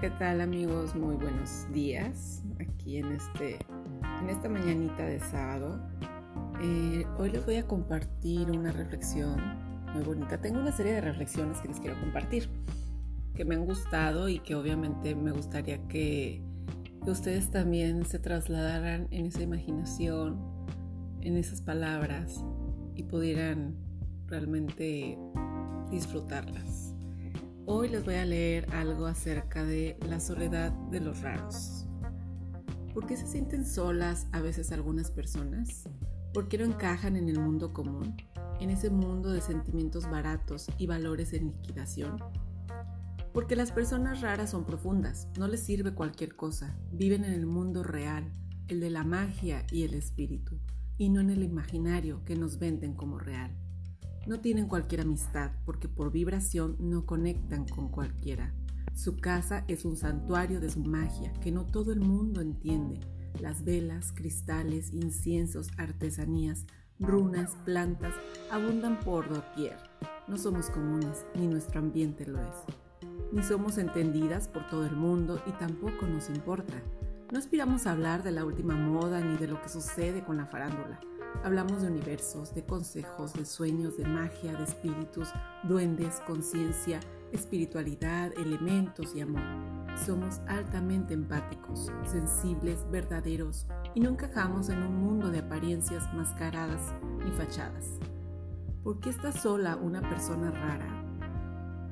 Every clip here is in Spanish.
¿qué tal amigos? Muy buenos días aquí en, este, en esta mañanita de sábado. Eh, hoy les voy a compartir una reflexión muy bonita. Tengo una serie de reflexiones que les quiero compartir, que me han gustado y que obviamente me gustaría que, que ustedes también se trasladaran en esa imaginación, en esas palabras y pudieran realmente disfrutarlas. Hoy les voy a leer algo acerca de la soledad de los raros. ¿Por qué se sienten solas a veces algunas personas? ¿Por qué no encajan en el mundo común? En ese mundo de sentimientos baratos y valores en liquidación. Porque las personas raras son profundas, no les sirve cualquier cosa, viven en el mundo real, el de la magia y el espíritu, y no en el imaginario que nos venden como real. No tienen cualquier amistad porque por vibración no conectan con cualquiera. Su casa es un santuario de su magia que no todo el mundo entiende. Las velas, cristales, inciensos, artesanías, runas, plantas abundan por doquier. No somos comunes, ni nuestro ambiente lo es. Ni somos entendidas por todo el mundo y tampoco nos importa. No aspiramos a hablar de la última moda ni de lo que sucede con la farándula. Hablamos de universos, de consejos, de sueños, de magia, de espíritus, duendes, conciencia, espiritualidad, elementos y amor. Somos altamente empáticos, sensibles, verdaderos y no encajamos en un mundo de apariencias mascaradas ni fachadas. ¿Por qué está sola una persona rara?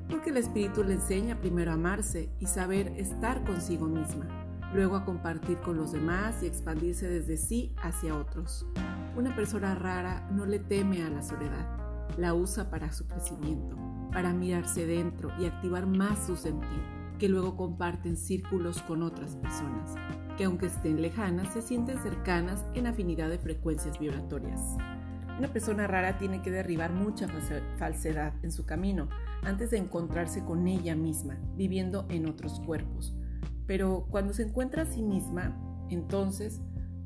Porque el espíritu le enseña primero a amarse y saber estar consigo misma, luego a compartir con los demás y expandirse desde sí hacia otros. Una persona rara no le teme a la soledad, la usa para su crecimiento, para mirarse dentro y activar más su sentir, que luego comparten círculos con otras personas, que aunque estén lejanas, se sienten cercanas en afinidad de frecuencias vibratorias. Una persona rara tiene que derribar mucha falsedad en su camino antes de encontrarse con ella misma, viviendo en otros cuerpos. Pero cuando se encuentra a sí misma, entonces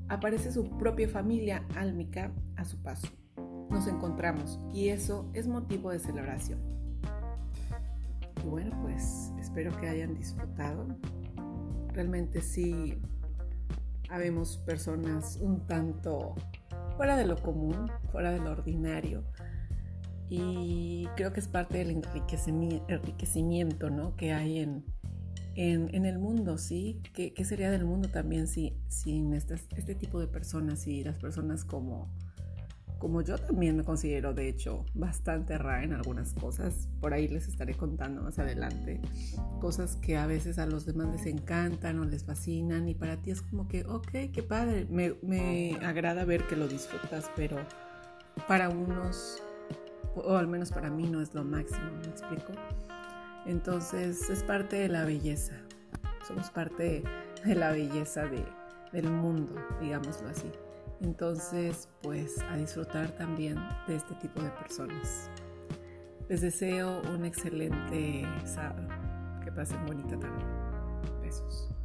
aparece su propia familia álmica a su paso. Nos encontramos y eso es motivo de celebración. Y bueno, pues espero que hayan disfrutado. Realmente sí, habemos personas un tanto fuera de lo común, fuera de lo ordinario. Y creo que es parte del enriquecimiento ¿no? que hay en, en, el mundo, ¿sí? ¿Qué, sería del mundo también si, sin este tipo de personas y las personas como, como yo también me considero, de hecho, bastante rara en algunas cosas? Por ahí les estaré contando más adelante. Cosas que a veces a los demás les encantan o les fascinan y para ti es como que, ok, qué padre, me, me agrada ver que lo disfrutas, pero para unos, o al menos para mí, no es lo máximo, ¿me explico? Entonces es parte de la belleza. Somos parte de la belleza del mundo, digámoslo así. Entonces, pues a disfrutar también de este tipo de personas. Les deseo un excelente sábado. Que pasen bonita tarde. Besos.